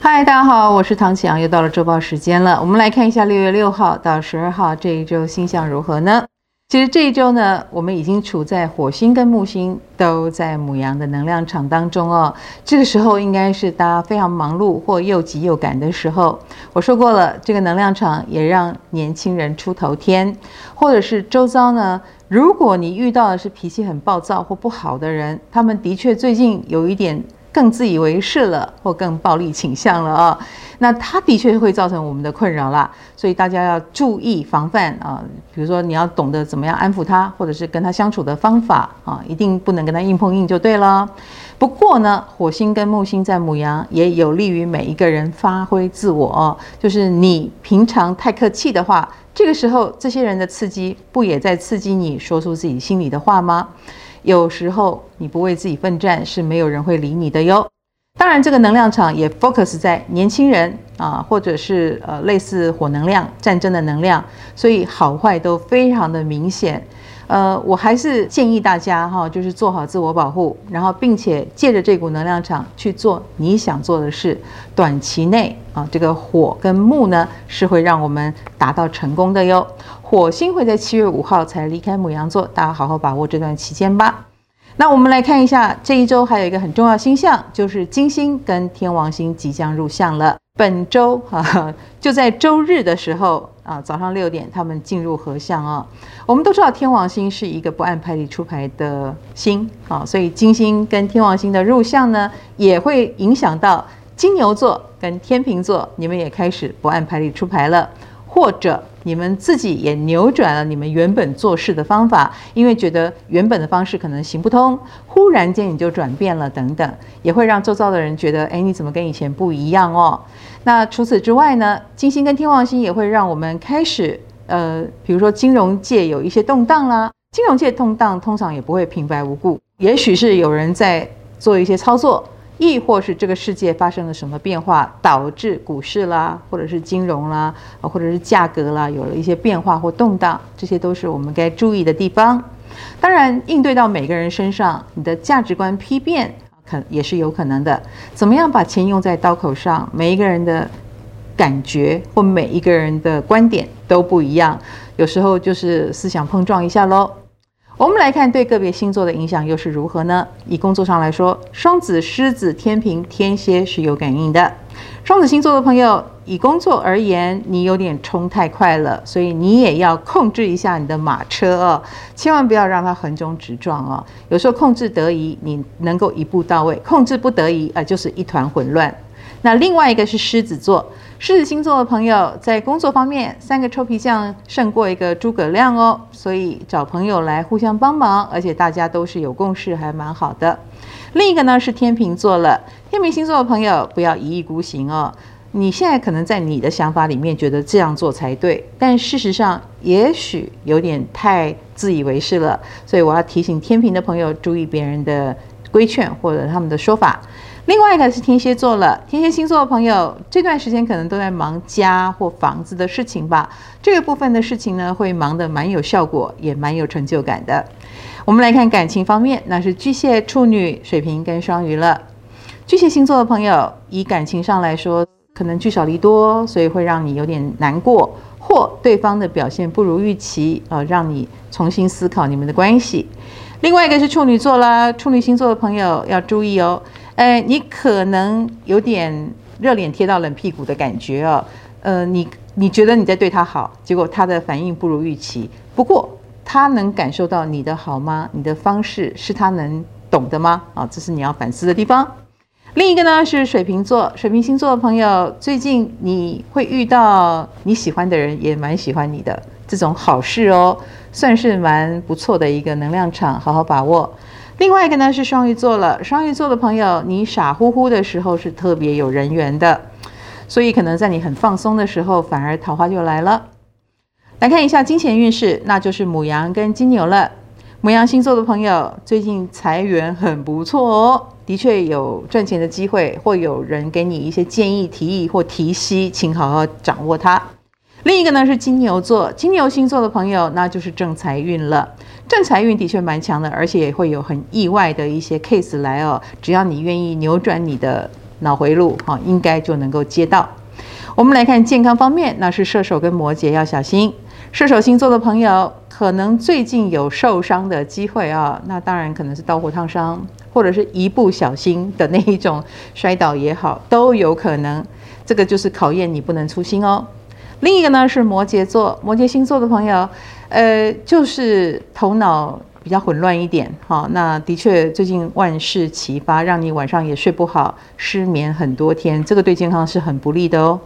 嗨，大家好，我是唐启阳，又到了周报时间了。我们来看一下六月六号到十二号这一周星象如何呢？其实这一周呢，我们已经处在火星跟木星都在母羊的能量场当中哦。这个时候应该是大家非常忙碌或又急又赶的时候。我说过了，这个能量场也让年轻人出头天，或者是周遭呢，如果你遇到的是脾气很暴躁或不好的人，他们的确最近有一点。更自以为是了，或更暴力倾向了啊、那他的确会造成我们的困扰啦，所以大家要注意防范啊。比如说，你要懂得怎么样安抚他，或者是跟他相处的方法啊，一定不能跟他硬碰硬就对了。不过呢，火星跟木星在母羊也有利于每一个人发挥自我。就是你平常太客气的话，这个时候这些人的刺激不也在刺激你说出自己心里的话吗？有时候你不为自己奋战，是没有人会理你的哟。当然，这个能量场也 focus 在年轻人啊，或者是呃类似火能量、战争的能量，所以好坏都非常的明显。呃，我还是建议大家哈，就是做好自我保护，然后并且借着这股能量场去做你想做的事。短期内啊，这个火跟木呢是会让我们达到成功的哟。火星会在七月五号才离开牡羊座，大家好好把握这段期间吧。那我们来看一下这一周还有一个很重要星象，就是金星跟天王星即将入相了。本周啊，就在周日的时候啊，早上六点他们进入合相啊。我们都知道天王星是一个不按牌理出牌的星啊，所以金星跟天王星的入相呢，也会影响到金牛座跟天秤座，你们也开始不按牌理出牌了。或者你们自己也扭转了你们原本做事的方法，因为觉得原本的方式可能行不通，忽然间你就转变了等等，也会让周遭的人觉得，哎，你怎么跟以前不一样哦？那除此之外呢，金星跟天王星也会让我们开始，呃，比如说金融界有一些动荡啦，金融界动荡通常也不会平白无故，也许是有人在做一些操作。亦或是这个世界发生了什么变化，导致股市啦，或者是金融啦，或者是价格啦，有了一些变化或动荡，这些都是我们该注意的地方。当然，应对到每个人身上，你的价值观批变，可也是有可能的。怎么样把钱用在刀口上？每一个人的感觉或每一个人的观点都不一样，有时候就是思想碰撞一下喽。我们来看对个别星座的影响又是如何呢？以工作上来说，双子、狮子、天平、天蝎是有感应的。双子星座的朋友，以工作而言，你有点冲太快了，所以你也要控制一下你的马车哦，千万不要让它横冲直撞哦。有时候控制得宜，你能够一步到位；控制不得宜，啊，就是一团混乱。那另外一个是狮子座，狮子星座的朋友在工作方面，三个臭皮匠胜过一个诸葛亮哦，所以找朋友来互相帮忙，而且大家都是有共识，还蛮好的。另一个呢是天秤座了，天秤星座的朋友不要一意孤行哦，你现在可能在你的想法里面觉得这样做才对，但事实上也许有点太自以为是了，所以我要提醒天秤的朋友注意别人的规劝或者他们的说法。另外一个是天蝎座了，天蝎星座的朋友这段时间可能都在忙家或房子的事情吧。这个部分的事情呢，会忙得蛮有效果，也蛮有成就感的。我们来看感情方面，那是巨蟹、处女、水瓶跟双鱼了。巨蟹星座的朋友，以感情上来说，可能聚少离多，所以会让你有点难过，或对方的表现不如预期，呃，让你重新思考你们的关系。另外一个是处女座啦，处女星座的朋友要注意哦。哎，你可能有点热脸贴到冷屁股的感觉哦。呃，你你觉得你在对他好，结果他的反应不如预期。不过他能感受到你的好吗？你的方式是他能懂的吗？啊，这是你要反思的地方。另一个呢是水瓶座，水瓶星座的朋友，最近你会遇到你喜欢的人，也蛮喜欢你的这种好事哦，算是蛮不错的一个能量场，好好把握。另外一个呢是双鱼座了，双鱼座的朋友，你傻乎乎的时候是特别有人缘的，所以可能在你很放松的时候，反而桃花就来了。来看一下金钱运势，那就是母羊跟金牛了。母羊星座的朋友，最近财源很不错哦，的确有赚钱的机会，或有人给你一些建议、提议或提息，请好好掌握它。另一个呢是金牛座，金牛星座的朋友，那就是正财运了。正财运的确蛮强的，而且也会有很意外的一些 case 来哦。只要你愿意扭转你的脑回路哈，应该就能够接到。我们来看健康方面，那是射手跟摩羯要小心。射手星座的朋友可能最近有受伤的机会啊，那当然可能是刀火烫伤，或者是一不小心的那一种摔倒也好，都有可能。这个就是考验你不能粗心哦。另一个呢是摩羯座，摩羯星座的朋友，呃，就是头脑比较混乱一点，哈、那的确最近万事齐发，让你晚上也睡不好，失眠很多天，这个对健康是很不利的哦。